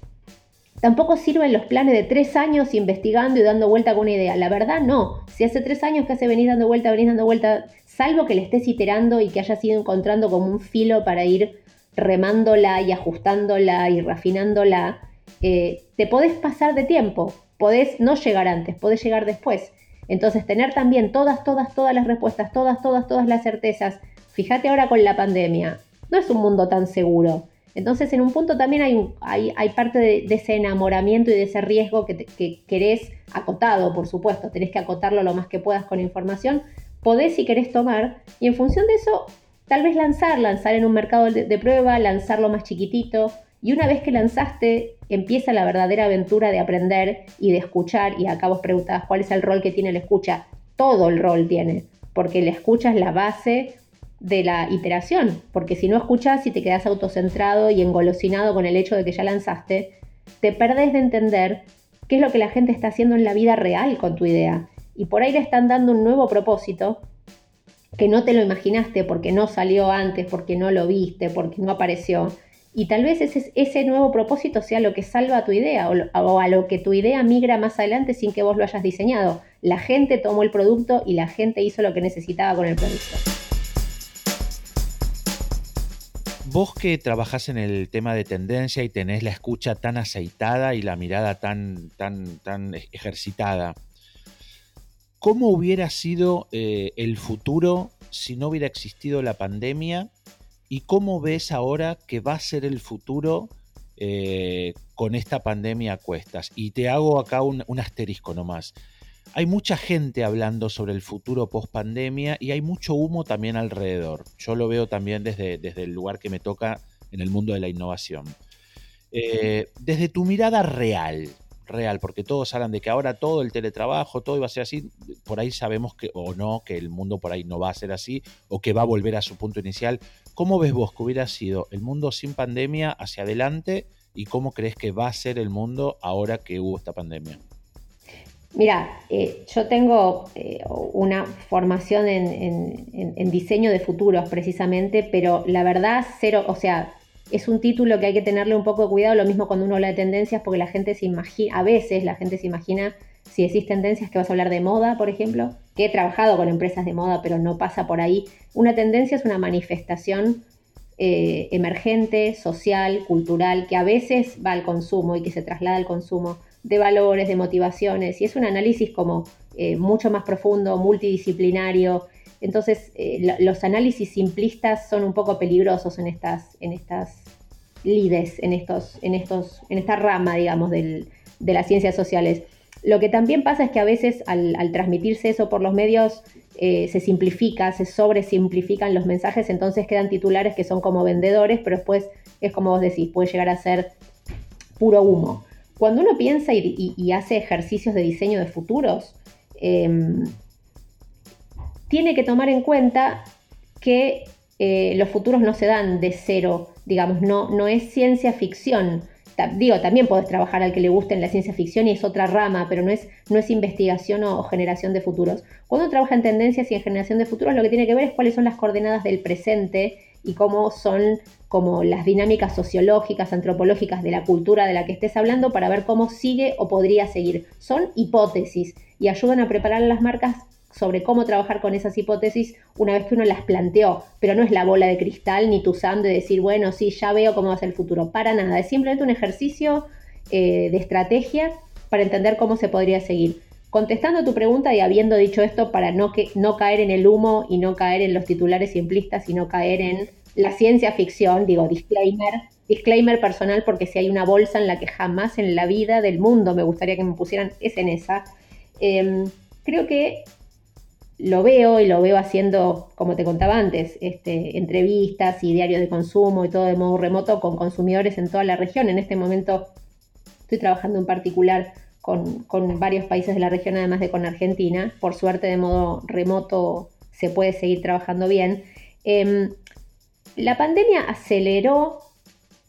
Tampoco sirven los planes de tres años investigando y dando vuelta con una idea. La verdad, no. Si hace tres años que hace venís dando vuelta, venís dando vuelta, salvo que le estés iterando y que hayas ido encontrando como un filo para ir remándola y ajustándola y refinándola, eh, te podés pasar de tiempo. Podés no llegar antes, podés llegar después. Entonces, tener también todas, todas, todas las respuestas, todas, todas, todas las certezas. Fíjate ahora con la pandemia. No es un mundo tan seguro. Entonces, en un punto también hay, hay, parte de, ese enamoramiento y de ese riesgo que, querés acotado, por supuesto, tenés que acotarlo lo más que puedas con información, podés si querés tomar, y en función de eso, tal vez lanzar, lanzar en un mercado de, prueba, lanzarlo más chiquitito, y una vez que lanzaste, empieza la verdadera aventura de aprender y de escuchar, y acá vos preguntabas cuál es el rol que tiene la escucha, todo el rol tiene, porque la escucha es la base de la iteración, porque si no escuchas y te quedas autocentrado y engolosinado con el hecho de que ya lanzaste, te perdés de entender qué es lo que la gente está haciendo en la vida real con tu idea. Y por ahí le están dando un nuevo propósito que no te lo imaginaste porque no salió antes, porque no lo viste, porque no apareció. Y tal vez ese, ese nuevo propósito sea lo que salva a tu idea o, a lo que tu idea migra más adelante sin que vos lo hayas diseñado. La gente tomó el producto y la gente hizo lo que necesitaba con el producto. Vos que trabajás en el tema de tendencia y tenés la escucha tan aceitada y la mirada tan, tan, tan ejercitada, ¿cómo hubiera sido eh, el futuro si no hubiera existido la pandemia? ¿Y cómo ves ahora que va a ser el futuro eh, con esta pandemia a cuestas? Y te hago acá un, un asterisco nomás hay mucha gente hablando sobre el futuro post pandemia y hay mucho humo también alrededor. Yo lo veo también desde, desde el lugar que me toca en el mundo de la innovación. Eh, desde tu mirada real, real, porque todos hablan de que ahora todo el teletrabajo, todo iba a ser así, por ahí sabemos que o no, que el mundo por ahí no va a ser así o que va a volver a su punto inicial. ¿Cómo ves vos que hubiera sido el mundo sin pandemia hacia adelante y cómo crees que va a ser el mundo ahora que hubo esta pandemia? Mira, eh, yo tengo eh, una formación en, diseño de futuros precisamente, pero la verdad, cero, o sea, es un título que hay que tenerle un poco de cuidado, lo mismo cuando uno habla de tendencias, porque la gente se imagina, a veces la gente se imagina, si decís tendencias, que vas a hablar de moda, por ejemplo, que he trabajado con empresas de moda, pero no pasa por ahí. Una tendencia es una manifestación eh, emergente, social, cultural, que a veces va al consumo y que se traslada al consumo de valores, de motivaciones, y es un análisis como eh, mucho más profundo, multidisciplinario. Entonces, eh, los análisis simplistas son un poco peligrosos en estas, en estas lides, en, estos, en, estos, en esta rama, digamos, de las ciencias sociales. Lo que también pasa es que a veces al, transmitirse eso por los medios eh, se simplifica, se sobresimplifican los mensajes, entonces quedan titulares que son como vendedores, pero después es como vos decís, puede llegar a ser puro humo. Cuando uno piensa y, hace ejercicios de diseño de futuros, em, tiene que tomar en cuenta que eh, los futuros no se dan de cero, digamos, no, no es ciencia ficción. digo, también puedes trabajar al que le guste en la ciencia ficción y es otra rama, pero no es, no es investigación o, generación de futuros. Cuando trabaja en tendencias y en generación de futuros, lo que tiene que ver es cuáles son las coordenadas del presente y cómo son como las dinámicas sociológicas, antropológicas de la cultura de la que estés hablando para ver cómo sigue o podría seguir. Son hipótesis y ayudan a preparar a las marcas sobre cómo trabajar con esas hipótesis una vez que uno las planteó, pero no es la bola de cristal ni tu sando de decir, bueno, sí, ya veo cómo va a ser el futuro. Para nada, es simplemente un ejercicio eh, de estrategia para entender cómo se podría seguir. Contestando tu pregunta y habiendo dicho esto para no, no caer en el humo y no caer en los titulares simplistas y no caer en la ciencia ficción, digo, disclaimer, disclaimer personal, porque si hay una bolsa en la que jamás en la vida del mundo me gustaría que me pusieran, es en esa. Em, creo que lo veo y lo veo haciendo, como te contaba antes, este, entrevistas y diarios de consumo y todo de modo remoto con consumidores en toda la región. En este momento estoy trabajando en particular con, con varios países de la región, además de con Argentina. Por suerte, de modo remoto se puede seguir trabajando bien. Em, la pandemia aceleró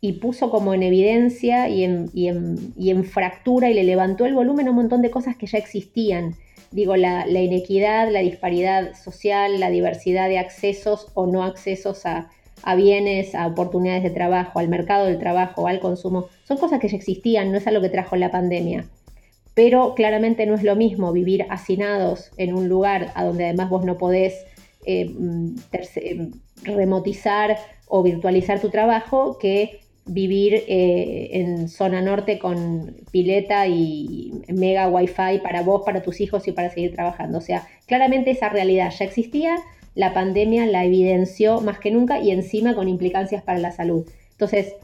y puso como en evidencia y en, fractura y le levantó el volumen a un montón de cosas que ya existían. Digo, la, inequidad, la disparidad social, la diversidad de accesos o no accesos a, bienes, a oportunidades de trabajo, al mercado del trabajo, al consumo, son cosas que ya existían, no es algo que trajo la pandemia. Pero claramente no es lo mismo vivir hacinados en un lugar a donde además vos no podés eh, mm, remotizar o virtualizar tu trabajo que vivir eh, en zona norte con pileta y mega wifi para vos, para tus hijos y para seguir trabajando. O sea, claramente esa realidad ya existía, la pandemia la evidenció más que nunca y encima con implicancias para la salud. Entonces,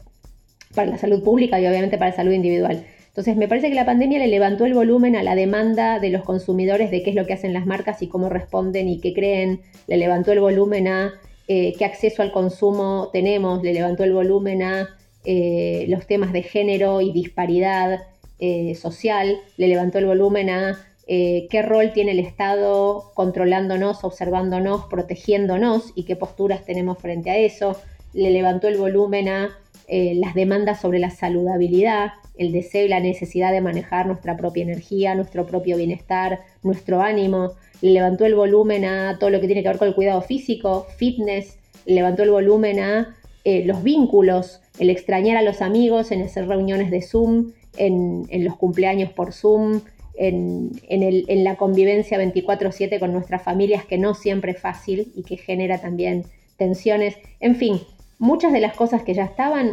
para la salud pública y obviamente para la salud individual. Entonces, me parece que la pandemia le levantó el volumen a la demanda de los consumidores de qué es lo que hacen las marcas y cómo responden y qué creen. Le levantó el volumen a eh, qué acceso al consumo tenemos, le levantó el volumen a eh, los temas de género y disparidad eh, social, le levantó el volumen a qué rol tiene el Estado controlándonos, observándonos, protegiéndonos y qué posturas tenemos frente a eso, le levantó el volumen a las demandas sobre la saludabilidad, el deseo y la necesidad de manejar nuestra propia energía, nuestro propio bienestar, nuestro ánimo, levantó el volumen a todo lo que tiene que ver con el cuidado físico, fitness, levantó el volumen a eh, los vínculos, el extrañar a los amigos, en hacer reuniones de Zoom, en, los cumpleaños por Zoom, en, en la convivencia 24/7 con nuestras familias, que no siempre es fácil y que genera también tensiones. En fin, muchas de las cosas que ya estaban,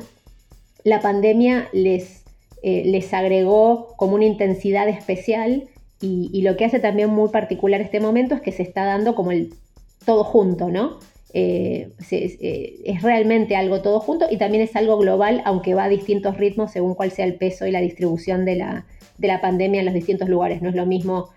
la pandemia les, eh, les agregó como una intensidad especial y, lo que hace también muy particular este momento es que se está dando como el todo junto, ¿no? Eh, eh, es realmente algo todo junto y también es algo global, aunque va a distintos ritmos según cuál sea el peso y la distribución de la, de la pandemia en los distintos lugares. No es lo mismo,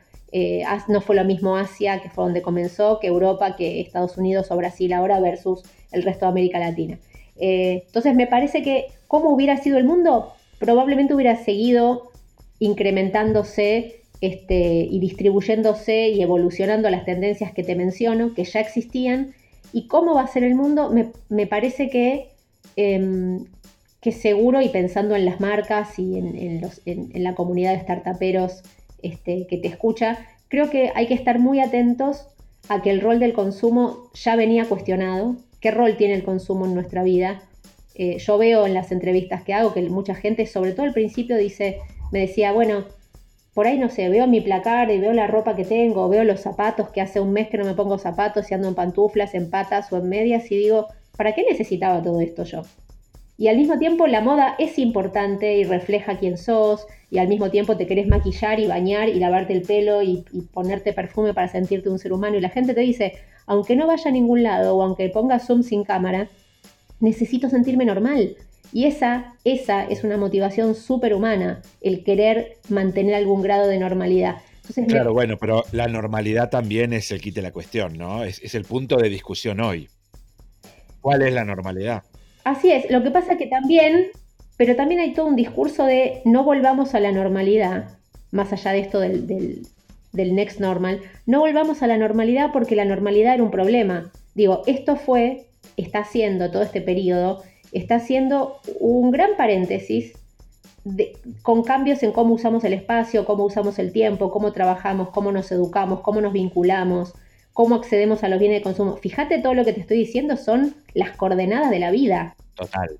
no fue lo mismo Asia, que fue donde comenzó, que Europa, que Estados Unidos o Brasil ahora versus el resto de América Latina. entonces me parece que cómo hubiera sido el mundo, probablemente hubiera seguido incrementándose este, y distribuyéndose y evolucionando las tendencias que te menciono, que ya existían. ¿Y cómo va a ser el mundo? Me, parece que, em, que seguro, y pensando en las marcas y en, la comunidad de startuperos este, que te escucha, creo que hay que estar muy atentos a que el rol del consumo ya venía cuestionado. ¿Qué rol tiene el consumo en nuestra vida? Eh, yo veo en las entrevistas que hago que mucha gente, sobre todo al principio, dice, me decía, bueno, por ahí no sé, veo mi placar y veo la ropa que tengo, veo los zapatos, que hace un mes que no me pongo zapatos y ando en pantuflas, en patas o en medias y digo, ¿para qué necesitaba todo esto yo? Y al mismo tiempo la moda es importante y refleja quién sos y al mismo tiempo te querés maquillar y bañar y lavarte el pelo y, y ponerte perfume para sentirte un ser humano y la gente te dice, aunque no vaya a ningún lado o aunque ponga zoom sin cámara, necesito sentirme normal. Y esa, esa es una motivación súper humana, el querer mantener algún grado de normalidad. claro, bueno, pero la normalidad también es el quite la cuestión, ¿no? Es, es, el punto de discusión hoy. ¿Cuál es la normalidad? Así es, lo que pasa que también, pero también hay todo un discurso de no volvamos a la normalidad, más allá de esto del, del, next normal, no volvamos a la normalidad porque la normalidad era un problema. Digo, esto fue está haciendo todo este periodo, está haciendo un gran paréntesis con cambios en cómo usamos el espacio, cómo usamos el tiempo, cómo trabajamos, cómo nos educamos, cómo nos vinculamos, cómo accedemos a los bienes de consumo. Fíjate todo lo que te estoy diciendo son las coordenadas de la vida. Total.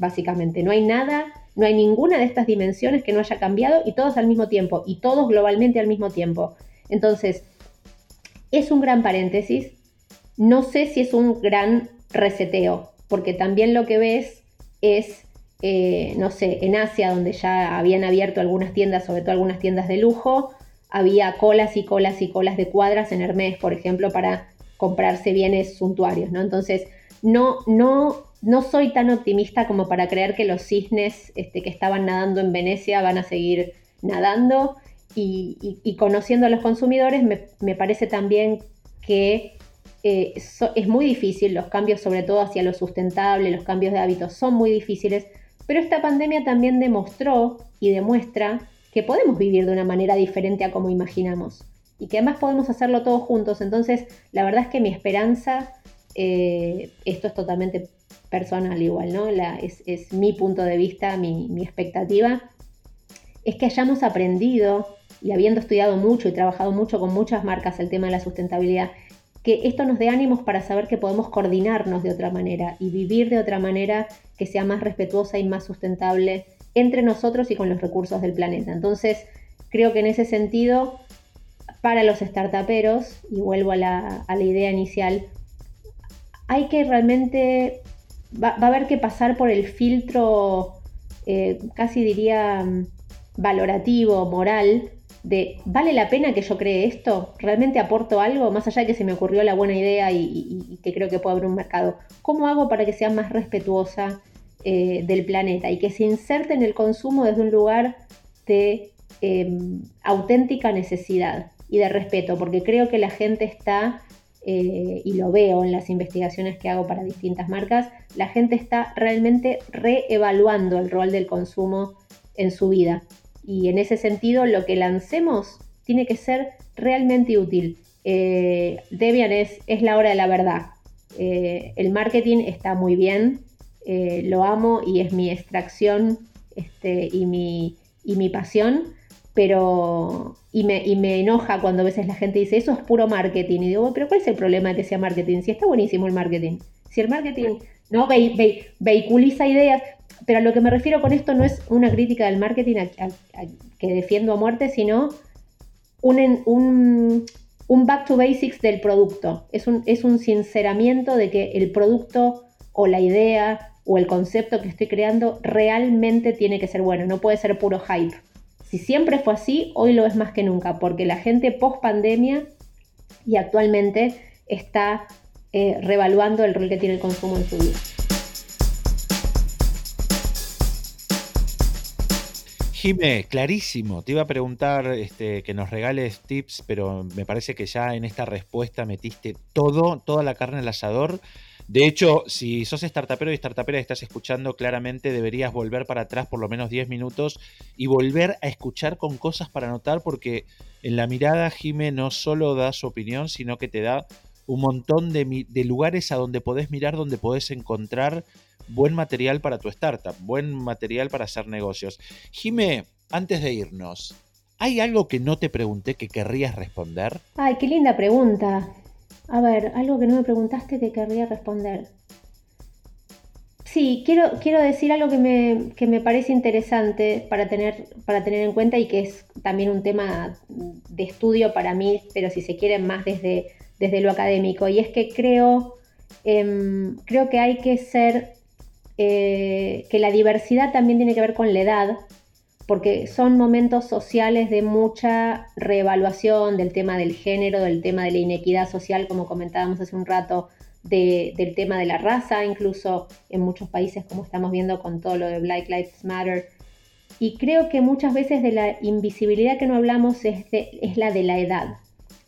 Básicamente, no hay nada, no hay ninguna de estas dimensiones que no haya cambiado y todos al mismo tiempo, y todos globalmente al mismo tiempo. Entonces, es un gran paréntesis. No sé si es un gran reseteo, porque también lo que ves es, eh, no sé, en Asia, donde ya habían abierto algunas tiendas, sobre todo algunas tiendas de lujo, había colas y colas y colas de cuadras en Hermes, por ejemplo, para comprarse bienes suntuarios, ¿no? Entonces, no, no, no soy tan optimista como para creer que los cisnes este, que estaban nadando en Venecia van a seguir nadando y, conociendo a los consumidores, me, me parece también que eh, es muy difícil, los cambios sobre todo hacia lo sustentable, los cambios de hábitos son muy difíciles, pero esta pandemia también demostró y demuestra que podemos vivir de una manera diferente a como imaginamos y que además podemos hacerlo todos juntos. Entonces, la verdad es que mi esperanza, eh, esto es totalmente personal igual, ¿no? es, mi punto de vista, mi, mi expectativa, es que hayamos aprendido y habiendo estudiado mucho y trabajado mucho con muchas marcas el tema de la sustentabilidad, que esto nos dé ánimos para saber que podemos coordinarnos de otra manera y vivir de otra manera que sea más respetuosa y más sustentable entre nosotros y con los recursos del planeta. Entonces, creo que en ese sentido, para los startuperos, y vuelvo a la, idea inicial, hay que realmente, va, a haber que pasar por el filtro, eh, casi diría, mm, valorativo, moral, de ¿vale la pena que yo cree esto? ¿Realmente aporto algo? Más allá de que se me ocurrió la buena idea y, que creo que puede haber un mercado. ¿Cómo hago para que sea más respetuosa eh, del planeta y que se inserte en el consumo desde un lugar de em, auténtica necesidad y de respeto? Porque creo que la gente está, eh, y lo veo en las investigaciones que hago para distintas marcas, la gente está realmente reevaluando el rol del consumo en su vida y en ese sentido lo que lancemos tiene que ser realmente útil. Eh, Debian es, es la hora de la verdad. Eh, el marketing está muy bien, eh, lo amo y es mi extracción este, y, mi, y mi pasión, pero y me, y me, enoja cuando a veces la gente dice eso es puro marketing y digo, pero ¿cuál es el problema de que sea marketing? Si está buenísimo el marketing, si el marketing ¿no? vehiculiza ideas, pero a lo que me refiero con esto no es una crítica del marketing que defiendo a muerte, sino un, un, un, back to basics del producto. Es un, es un sinceramiento de que el producto o la idea o el concepto que estoy creando realmente tiene que ser bueno, no puede ser puro hype. Si siempre fue así, hoy lo es más que nunca, porque la gente post pandemia y actualmente está eh, revaluando el rol que tiene el consumo en su vida. Jime, clarísimo. Te iba a preguntar este, que nos regales tips, pero me parece que ya en esta respuesta metiste todo, toda la carne al asador. De hecho, si sos startupero y startupera y estás escuchando, claramente deberías volver para atrás por lo menos 10 minutos y volver a escuchar con cosas para anotar, porque en la mirada Jime no solo da su opinión, sino que te da un montón de, de lugares a donde podés mirar, donde podés encontrar buen material para tu startup, buen material para hacer negocios. Jime, antes de irnos, ¿hay algo que no te pregunté que querrías responder? Ay, qué linda pregunta. A ver, algo que no me preguntaste que querría responder. Sí, quiero, quiero decir algo que me, que me, parece interesante para tener, para tener en cuenta y que es también un tema de estudio para mí, pero si se quiere más desde, desde lo académico. Y es que creo, em, creo que hay que ser eh, que la diversidad también tiene que ver con la edad, porque son momentos sociales de mucha reevaluación del tema del género, del tema de la inequidad social, como comentábamos hace un rato, del tema de la raza, incluso en muchos países, como estamos viendo con todo lo de Black Lives Matter. Y creo que muchas veces de la invisibilidad que no hablamos es, es la de la edad.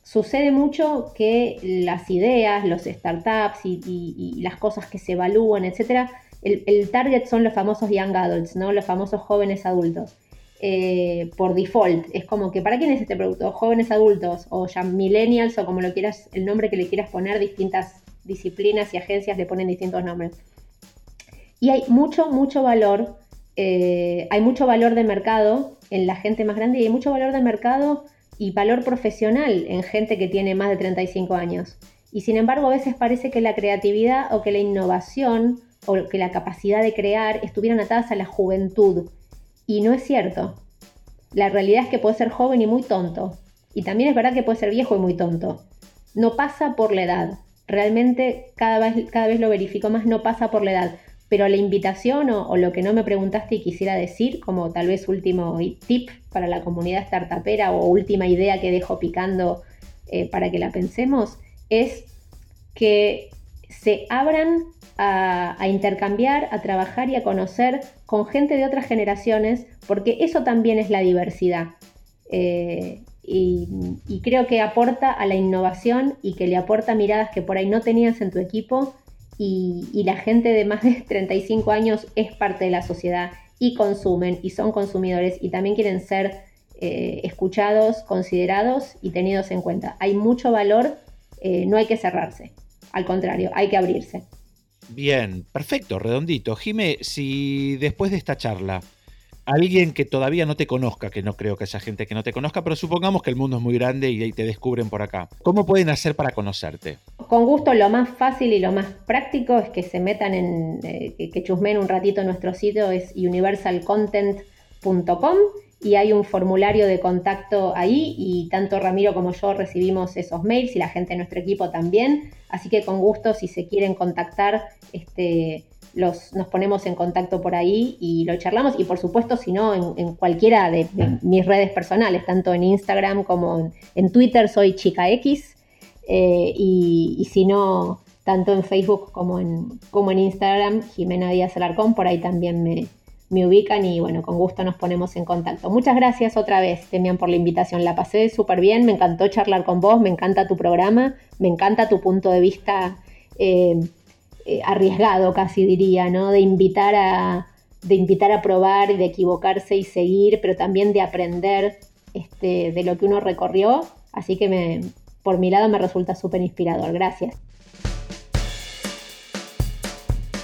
Sucede mucho que las ideas, los startups y, las cosas que se evalúan, etcétera, el, target son los famosos young adults, ¿no? Los famosos jóvenes adultos. Eh, por default, es como que ¿para quién es este producto? Jóvenes adultos o ya millennials o como lo quieras, el nombre que le quieras poner, distintas disciplinas y agencias le ponen distintos nombres. Y hay mucho, mucho valor, eh, hay mucho valor de mercado en la gente más grande y hay mucho valor de mercado y valor profesional en gente que tiene más de 35 años. Y sin embargo, a veces parece que la creatividad o que la innovación o que la capacidad de crear estuvieran atadas a la juventud. Y no es cierto. La realidad es que puede ser joven y muy tonto. Y también es verdad que puede ser viejo y muy tonto. No pasa por la edad. Realmente cada vez, cada vez lo verifico más, no pasa por la edad. Pero la invitación o, lo que no me preguntaste y quisiera decir, como tal vez último tip para la comunidad startupera o última idea que dejo picando eh, para que la pensemos, es que se abran a, intercambiar, a trabajar y a conocer con gente de otras generaciones, porque eso también es la diversidad. Eh, y, creo que aporta a la innovación y que le aporta miradas que por ahí no tenías en tu equipo y, la gente de más de 35 años es parte de la sociedad y consumen y son consumidores y también quieren ser eh, escuchados, considerados y tenidos en cuenta. Hay mucho valor, eh, no hay que cerrarse, al contrario, hay que abrirse. Bien, perfecto, redondito. Jime, si después de esta charla alguien que todavía no te conozca, que no creo que haya gente que no te conozca, pero supongamos que el mundo es muy grande y te descubren por acá. ¿Cómo pueden hacer para conocerte? Con gusto, lo más fácil y lo más práctico es que se metan en, eh, que chusmen un ratito en nuestro sitio, es universalcontent.com y hay un formulario de contacto ahí y tanto Ramiro como yo recibimos esos mails y la gente de nuestro equipo también. Así que con gusto, si se quieren contactar, este, los, nos ponemos en contacto por ahí y lo charlamos. Y por supuesto, si no, en, cualquiera de, mis redes personales, tanto en Instagram como en, Twitter, soy Chica X. Eh, y, si no, tanto en Facebook como en, como en Instagram, Jimena Díaz Alarcón, por ahí también me, me ubican y bueno, con gusto nos ponemos en contacto. Muchas gracias otra vez, Temian, por la invitación. La pasé súper bien, me encantó charlar con vos, me encanta tu programa, me encanta tu punto de vista eh, eh, arriesgado, casi diría, ¿no? De invitar a de invitar a probar de equivocarse y seguir, pero también de aprender este, de lo que uno recorrió. Así que me, por mi lado me resulta súper inspirador. Gracias.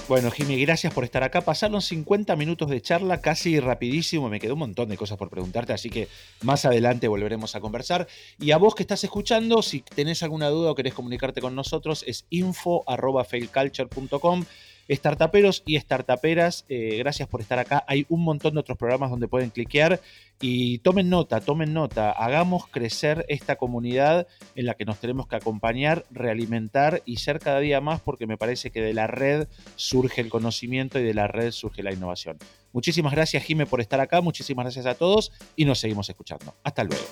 Bueno, Jimmy, gracias por estar acá. Pasaron 50 minutos de charla, casi rapidísimo. Me quedó un montón de cosas por preguntarte, así que más adelante volveremos a conversar. Y a vos que estás escuchando, si tenés alguna duda o querés comunicarte con nosotros, es info.failculture.com. Startuperos y startuperas, eh, gracias por estar acá. Hay un montón de otros programas donde pueden cliquear y tomen nota, tomen nota. Hagamos crecer esta comunidad en la que nos tenemos que acompañar, realimentar y ser cada día más porque me parece que de la red surge el conocimiento y de la red surge la innovación. Muchísimas gracias, Jime, por estar acá. Muchísimas gracias a todos y nos seguimos escuchando. Hasta luego.